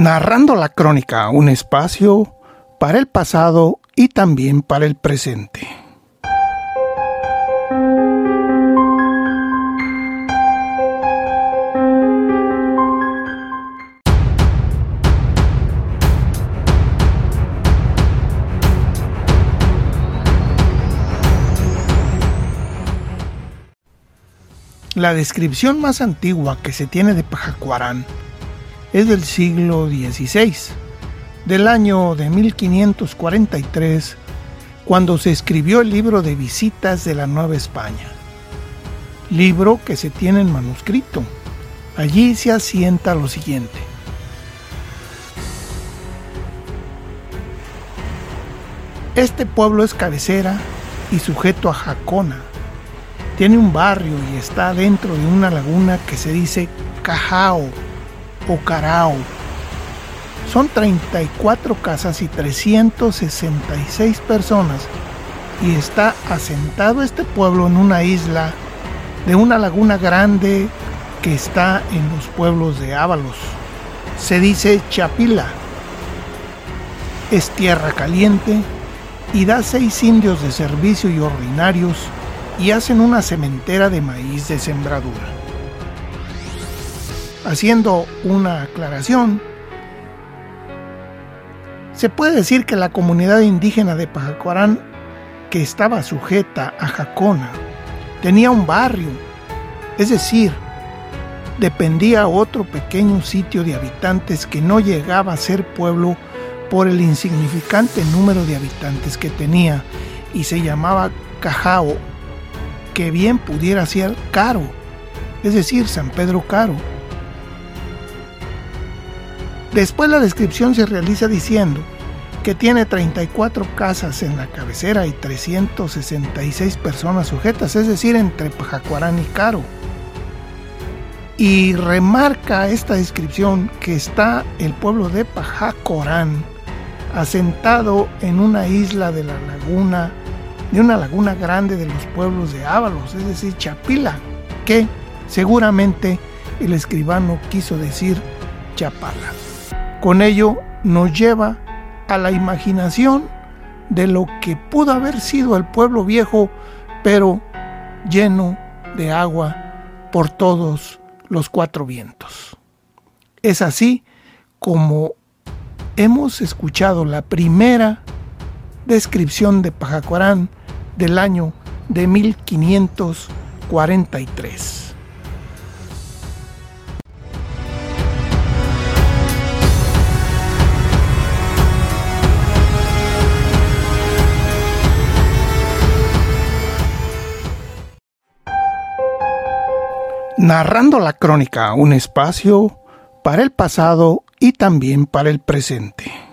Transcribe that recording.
narrando la crónica, un espacio para el pasado y también para el presente. La descripción más antigua que se tiene de Pajacuarán es del siglo XVI, del año de 1543, cuando se escribió el libro de visitas de la Nueva España. Libro que se tiene en manuscrito. Allí se asienta lo siguiente. Este pueblo es cabecera y sujeto a Jacona. Tiene un barrio y está dentro de una laguna que se dice Cajao o Carao. Son 34 casas y 366 personas y está asentado este pueblo en una isla de una laguna grande que está en los pueblos de Ábalos. Se dice Chapila. Es tierra caliente y da seis indios de servicio y ordinarios y hacen una cementera de maíz de sembradura haciendo una aclaración, se puede decir que la comunidad indígena de Pajacuarán, que estaba sujeta a Jacona, tenía un barrio, es decir, dependía otro pequeño sitio de habitantes que no llegaba a ser pueblo por el insignificante número de habitantes que tenía y se llamaba Cajao, que bien pudiera ser Caro, es decir, San Pedro Caro Después la descripción se realiza diciendo que tiene 34 casas en la cabecera y 366 personas sujetas, es decir, entre Pajacuarán y Caro. Y remarca esta descripción que está el pueblo de Pajacorán asentado en una isla de la laguna, de una laguna grande de los pueblos de Ábalos, es decir, Chapila, que seguramente el escribano quiso decir Chapala. Con ello nos lleva a la imaginación de lo que pudo haber sido el pueblo viejo, pero lleno de agua por todos los cuatro vientos. Es así como hemos escuchado la primera descripción de Pajacuarán del año de 1543. Narrando la crónica, un espacio para el pasado y también para el presente.